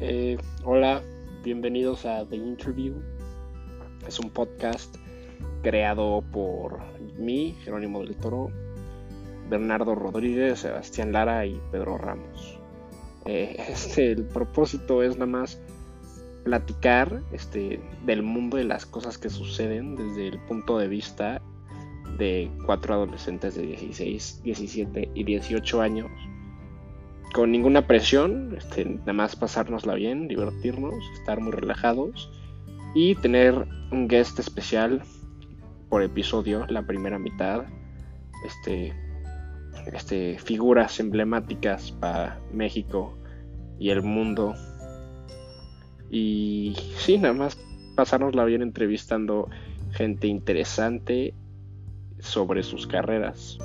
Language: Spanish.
Eh, hola, bienvenidos a The Interview. Es un podcast creado por mí, Jerónimo del Toro, Bernardo Rodríguez, Sebastián Lara y Pedro Ramos. Eh, este, el propósito es nada más platicar este, del mundo de las cosas que suceden desde el punto de vista de cuatro adolescentes de 16, 17 y 18 años con ninguna presión, este, nada más pasárnosla bien, divertirnos, estar muy relajados y tener un guest especial por episodio, la primera mitad, este, este, figuras emblemáticas para México y el mundo. Y sí, nada más pasárnosla bien entrevistando gente interesante sobre sus carreras.